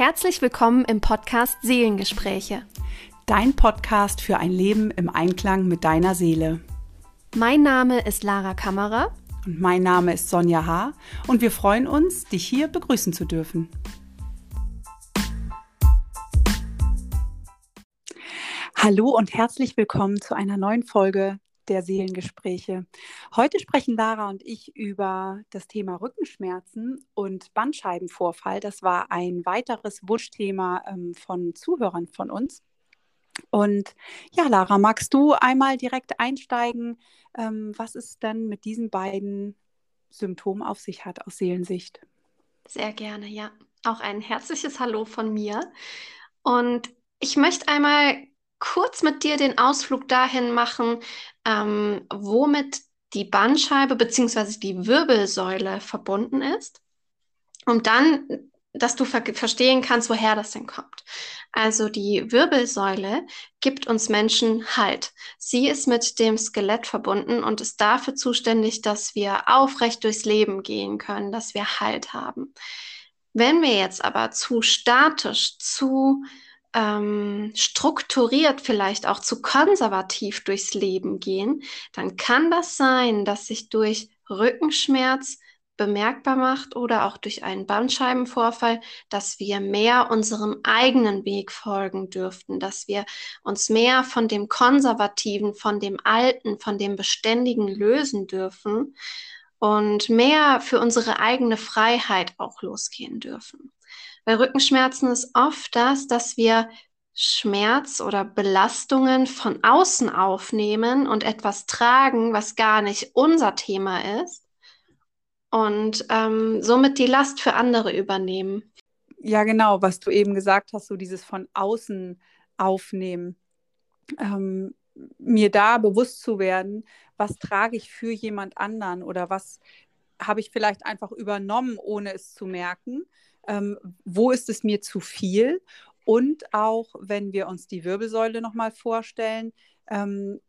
Herzlich willkommen im Podcast Seelengespräche. Dein Podcast für ein Leben im Einklang mit deiner Seele. Mein Name ist Lara Kammerer. Und mein Name ist Sonja H. Und wir freuen uns, dich hier begrüßen zu dürfen. Hallo und herzlich willkommen zu einer neuen Folge der Seelengespräche. Heute sprechen Lara und ich über das Thema Rückenschmerzen und Bandscheibenvorfall. Das war ein weiteres Wunschthema ähm, von Zuhörern von uns. Und ja, Lara, magst du einmal direkt einsteigen, ähm, was es denn mit diesen beiden Symptomen auf sich hat aus Seelensicht? Sehr gerne, ja. Auch ein herzliches Hallo von mir. Und ich möchte einmal kurz mit dir den Ausflug dahin machen, ähm, womit die Bandscheibe bzw. die Wirbelsäule verbunden ist, um dann, dass du ver verstehen kannst, woher das denn kommt. Also die Wirbelsäule gibt uns Menschen Halt. Sie ist mit dem Skelett verbunden und ist dafür zuständig, dass wir aufrecht durchs Leben gehen können, dass wir Halt haben. Wenn wir jetzt aber zu statisch, zu ähm, strukturiert, vielleicht auch zu konservativ durchs Leben gehen, dann kann das sein, dass sich durch Rückenschmerz bemerkbar macht oder auch durch einen Bandscheibenvorfall, dass wir mehr unserem eigenen Weg folgen dürften, dass wir uns mehr von dem Konservativen, von dem Alten, von dem Beständigen lösen dürfen und mehr für unsere eigene Freiheit auch losgehen dürfen. Bei Rückenschmerzen ist oft das, dass wir Schmerz oder Belastungen von außen aufnehmen und etwas tragen, was gar nicht unser Thema ist und ähm, somit die Last für andere übernehmen. Ja, genau, was du eben gesagt hast, so dieses von außen aufnehmen. Ähm, mir da bewusst zu werden, was trage ich für jemand anderen oder was habe ich vielleicht einfach übernommen, ohne es zu merken ähm, wo ist es mir zu viel? Und auch, wenn wir uns die Wirbelsäule nochmal vorstellen, ähm,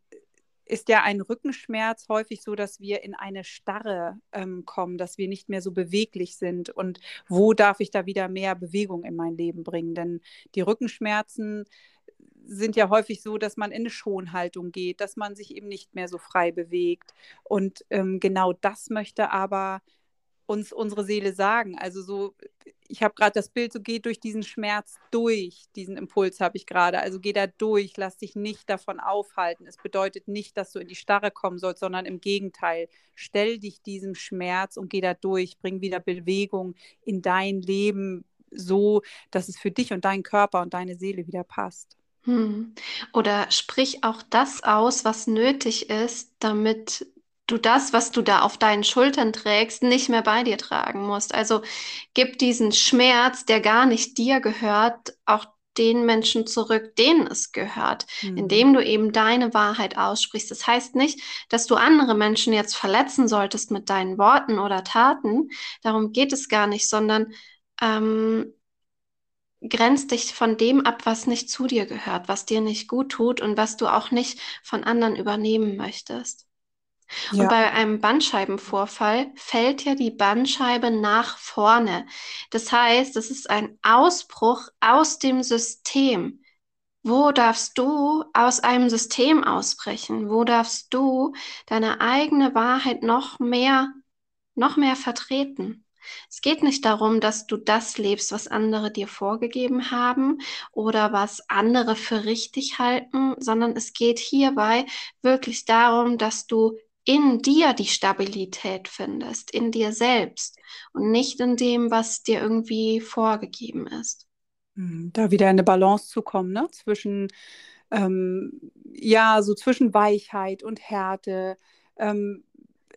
ist ja ein Rückenschmerz häufig so, dass wir in eine Starre ähm, kommen, dass wir nicht mehr so beweglich sind. Und wo darf ich da wieder mehr Bewegung in mein Leben bringen? Denn die Rückenschmerzen sind ja häufig so, dass man in eine Schonhaltung geht, dass man sich eben nicht mehr so frei bewegt. Und ähm, genau das möchte aber uns unsere Seele sagen. Also so, ich habe gerade das Bild, so geht durch diesen Schmerz durch, diesen Impuls habe ich gerade. Also geh da durch, lass dich nicht davon aufhalten. Es bedeutet nicht, dass du in die Starre kommen sollst, sondern im Gegenteil, stell dich diesem Schmerz und geh da durch, bring wieder Bewegung in dein Leben so, dass es für dich und deinen Körper und deine Seele wieder passt. Hm. Oder sprich auch das aus, was nötig ist, damit du das, was du da auf deinen Schultern trägst, nicht mehr bei dir tragen musst. Also gib diesen Schmerz, der gar nicht dir gehört, auch den Menschen zurück, denen es gehört, mhm. indem du eben deine Wahrheit aussprichst. Das heißt nicht, dass du andere Menschen jetzt verletzen solltest mit deinen Worten oder Taten. Darum geht es gar nicht, sondern ähm, grenzt dich von dem ab, was nicht zu dir gehört, was dir nicht gut tut und was du auch nicht von anderen übernehmen möchtest. Ja. Und bei einem Bandscheibenvorfall fällt ja die Bandscheibe nach vorne. Das heißt, es ist ein Ausbruch aus dem System. Wo darfst du aus einem System ausbrechen? Wo darfst du deine eigene Wahrheit noch mehr, noch mehr vertreten? Es geht nicht darum, dass du das lebst, was andere dir vorgegeben haben oder was andere für richtig halten, sondern es geht hierbei wirklich darum, dass du in dir die Stabilität findest, in dir selbst und nicht in dem, was dir irgendwie vorgegeben ist. Hm, da wieder in eine Balance zu kommen, ne? Zwischen, ähm, ja, so zwischen Weichheit und Härte. Ähm,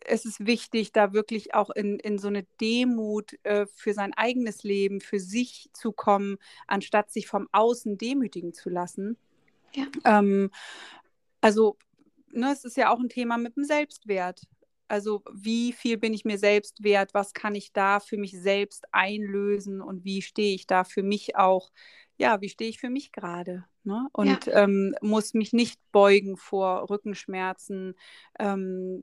es ist wichtig, da wirklich auch in, in so eine Demut äh, für sein eigenes Leben, für sich zu kommen, anstatt sich vom Außen demütigen zu lassen. Ja. Ähm, also ne, es ist ja auch ein Thema mit dem Selbstwert. Also wie viel bin ich mir selbst wert? Was kann ich da für mich selbst einlösen und wie stehe ich da für mich auch ja, wie stehe ich für mich gerade? Ne? Und ja. ähm, muss mich nicht beugen vor Rückenschmerzen, ähm,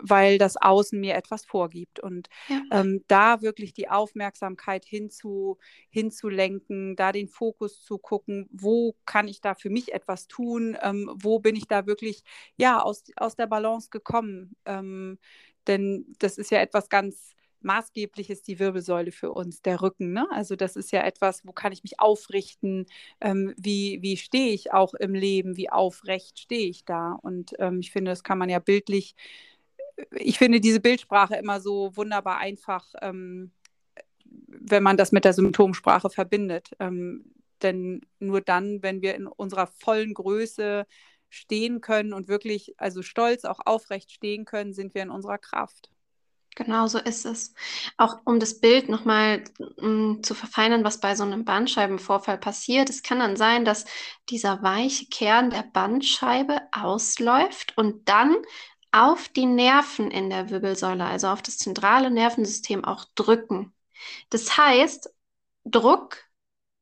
weil das Außen mir etwas vorgibt. Und ja. ähm, da wirklich die Aufmerksamkeit hinzu, hinzulenken, da den Fokus zu gucken, wo kann ich da für mich etwas tun, ähm, wo bin ich da wirklich ja, aus, aus der Balance gekommen. Ähm, denn das ist ja etwas ganz maßgeblich ist die Wirbelsäule für uns, der Rücken. Ne? Also das ist ja etwas, wo kann ich mich aufrichten, ähm, wie, wie stehe ich auch im Leben, wie aufrecht stehe ich da. Und ähm, ich finde, das kann man ja bildlich, ich finde diese Bildsprache immer so wunderbar einfach, ähm, wenn man das mit der Symptomsprache verbindet. Ähm, denn nur dann, wenn wir in unserer vollen Größe stehen können und wirklich, also stolz auch aufrecht stehen können, sind wir in unserer Kraft. Genau so ist es. Auch um das Bild nochmal mm, zu verfeinern, was bei so einem Bandscheibenvorfall passiert. Es kann dann sein, dass dieser weiche Kern der Bandscheibe ausläuft und dann auf die Nerven in der Wirbelsäule, also auf das zentrale Nervensystem auch drücken. Das heißt, Druck,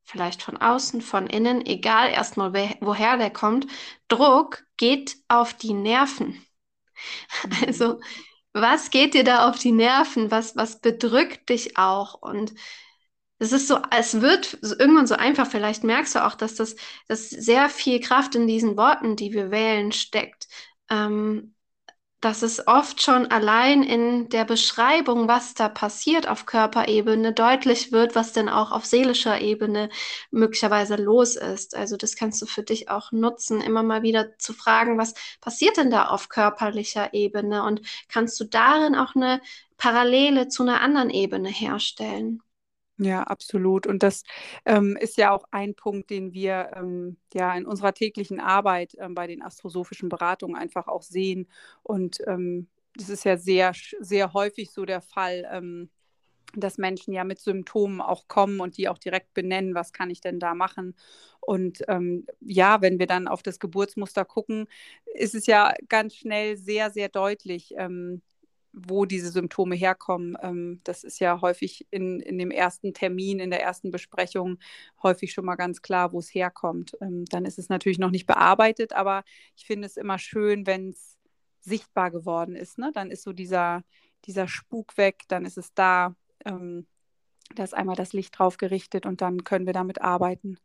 vielleicht von außen, von innen, egal erstmal woher der kommt, Druck geht auf die Nerven. Mhm. Also was geht dir da auf die Nerven? Was, was bedrückt dich auch? Und es ist so, es wird irgendwann so einfach. Vielleicht merkst du auch, dass das, dass sehr viel Kraft in diesen Worten, die wir wählen, steckt. Ähm, dass es oft schon allein in der Beschreibung, was da passiert auf Körperebene, deutlich wird, was denn auch auf seelischer Ebene möglicherweise los ist. Also das kannst du für dich auch nutzen, immer mal wieder zu fragen, was passiert denn da auf körperlicher Ebene und kannst du darin auch eine Parallele zu einer anderen Ebene herstellen. Ja, absolut. Und das ähm, ist ja auch ein Punkt, den wir ähm, ja in unserer täglichen Arbeit ähm, bei den astrosophischen Beratungen einfach auch sehen. Und ähm, das ist ja sehr, sehr häufig so der Fall, ähm, dass Menschen ja mit Symptomen auch kommen und die auch direkt benennen, was kann ich denn da machen. Und ähm, ja, wenn wir dann auf das Geburtsmuster gucken, ist es ja ganz schnell sehr, sehr deutlich, wo diese Symptome herkommen. Ähm, das ist ja häufig in, in dem ersten Termin, in der ersten Besprechung häufig schon mal ganz klar, wo es herkommt. Ähm, dann ist es natürlich noch nicht bearbeitet, aber ich finde es immer schön, wenn es sichtbar geworden ist. Ne? Dann ist so dieser, dieser Spuk weg, dann ist es da. Ähm, da ist einmal das Licht drauf gerichtet und dann können wir damit arbeiten.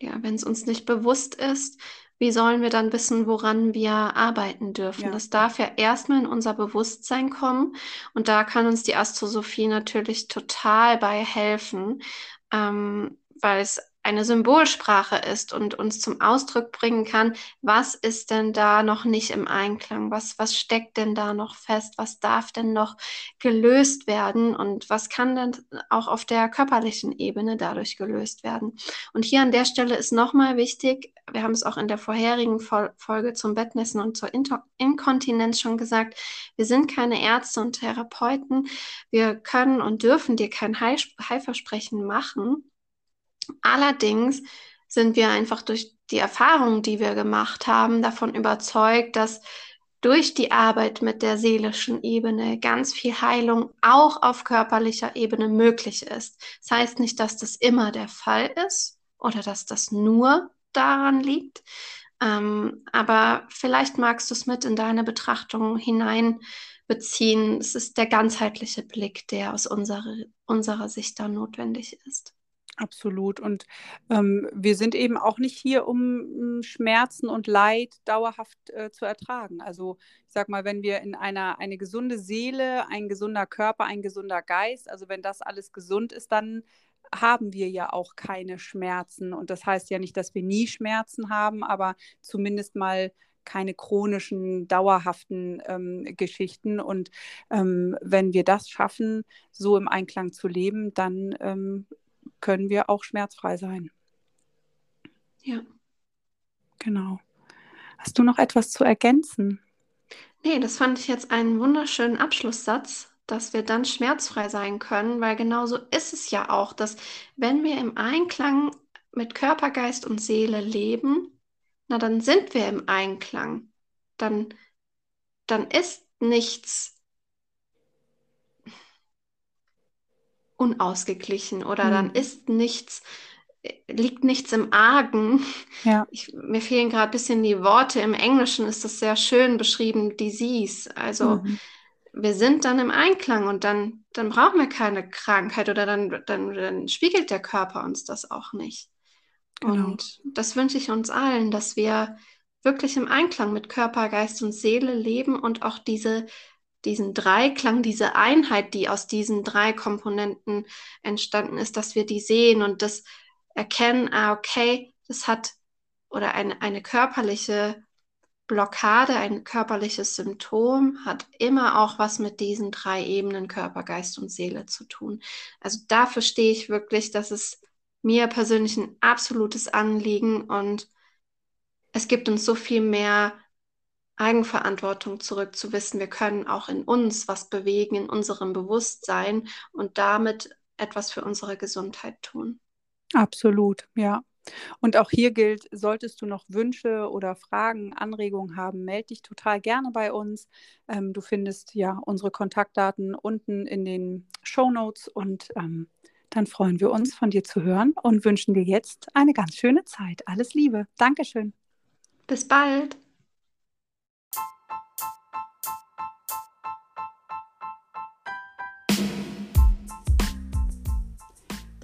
Ja, wenn es uns nicht bewusst ist, wie sollen wir dann wissen, woran wir arbeiten dürfen? Ja. Das darf ja erstmal in unser Bewusstsein kommen. Und da kann uns die Astrosophie natürlich total bei helfen, ähm, weil es eine Symbolsprache ist und uns zum Ausdruck bringen kann, was ist denn da noch nicht im Einklang, was, was steckt denn da noch fest, was darf denn noch gelöst werden? Und was kann denn auch auf der körperlichen Ebene dadurch gelöst werden. Und hier an der Stelle ist nochmal wichtig, wir haben es auch in der vorherigen Folge zum Bettnässen und zur Inkontinenz schon gesagt, wir sind keine Ärzte und Therapeuten, wir können und dürfen dir kein Heilversprechen machen, Allerdings sind wir einfach durch die Erfahrungen, die wir gemacht haben, davon überzeugt, dass durch die Arbeit mit der seelischen Ebene ganz viel Heilung auch auf körperlicher Ebene möglich ist. Das heißt nicht, dass das immer der Fall ist oder dass das nur daran liegt, ähm, aber vielleicht magst du es mit in deine Betrachtung hineinbeziehen. Es ist der ganzheitliche Blick, der aus unserer, unserer Sicht da notwendig ist. Absolut. Und ähm, wir sind eben auch nicht hier, um Schmerzen und Leid dauerhaft äh, zu ertragen. Also ich sag mal, wenn wir in einer eine gesunde Seele, ein gesunder Körper, ein gesunder Geist, also wenn das alles gesund ist, dann haben wir ja auch keine Schmerzen. Und das heißt ja nicht, dass wir nie Schmerzen haben, aber zumindest mal keine chronischen, dauerhaften ähm, Geschichten. Und ähm, wenn wir das schaffen, so im Einklang zu leben, dann ähm, können wir auch schmerzfrei sein. Ja. Genau. Hast du noch etwas zu ergänzen? Nee, das fand ich jetzt einen wunderschönen Abschlusssatz, dass wir dann schmerzfrei sein können, weil genauso ist es ja auch, dass wenn wir im Einklang mit Körper, Geist und Seele leben, na dann sind wir im Einklang. Dann, dann ist nichts unausgeglichen oder mhm. dann ist nichts liegt nichts im Argen. Ja. Ich, mir fehlen gerade ein bisschen die Worte. Im Englischen ist das sehr schön beschrieben, Disease. Also mhm. wir sind dann im Einklang und dann, dann brauchen wir keine Krankheit oder dann, dann, dann spiegelt der Körper uns das auch nicht. Genau. Und das wünsche ich uns allen, dass wir wirklich im Einklang mit Körper, Geist und Seele leben und auch diese, diesen Dreiklang, diese Einheit, die aus diesen drei Komponenten entstanden ist, dass wir die sehen und das erkennen, ah, okay, das hat oder eine, eine körperliche Blockade, ein körperliches Symptom hat immer auch was mit diesen drei Ebenen Körper, Geist und Seele zu tun. Also dafür stehe ich wirklich, dass es mir persönlich ein absolutes Anliegen und es gibt uns so viel mehr Eigenverantwortung zurück zu wissen, wir können auch in uns was bewegen, in unserem Bewusstsein und damit etwas für unsere Gesundheit tun. Absolut, ja. Und auch hier gilt, solltest du noch Wünsche oder Fragen, Anregungen haben, melde dich total gerne bei uns. Ähm, du findest ja unsere Kontaktdaten unten in den Show Notes und ähm, dann freuen wir uns, von dir zu hören und wünschen dir jetzt eine ganz schöne Zeit. Alles Liebe. Dankeschön. Bis bald.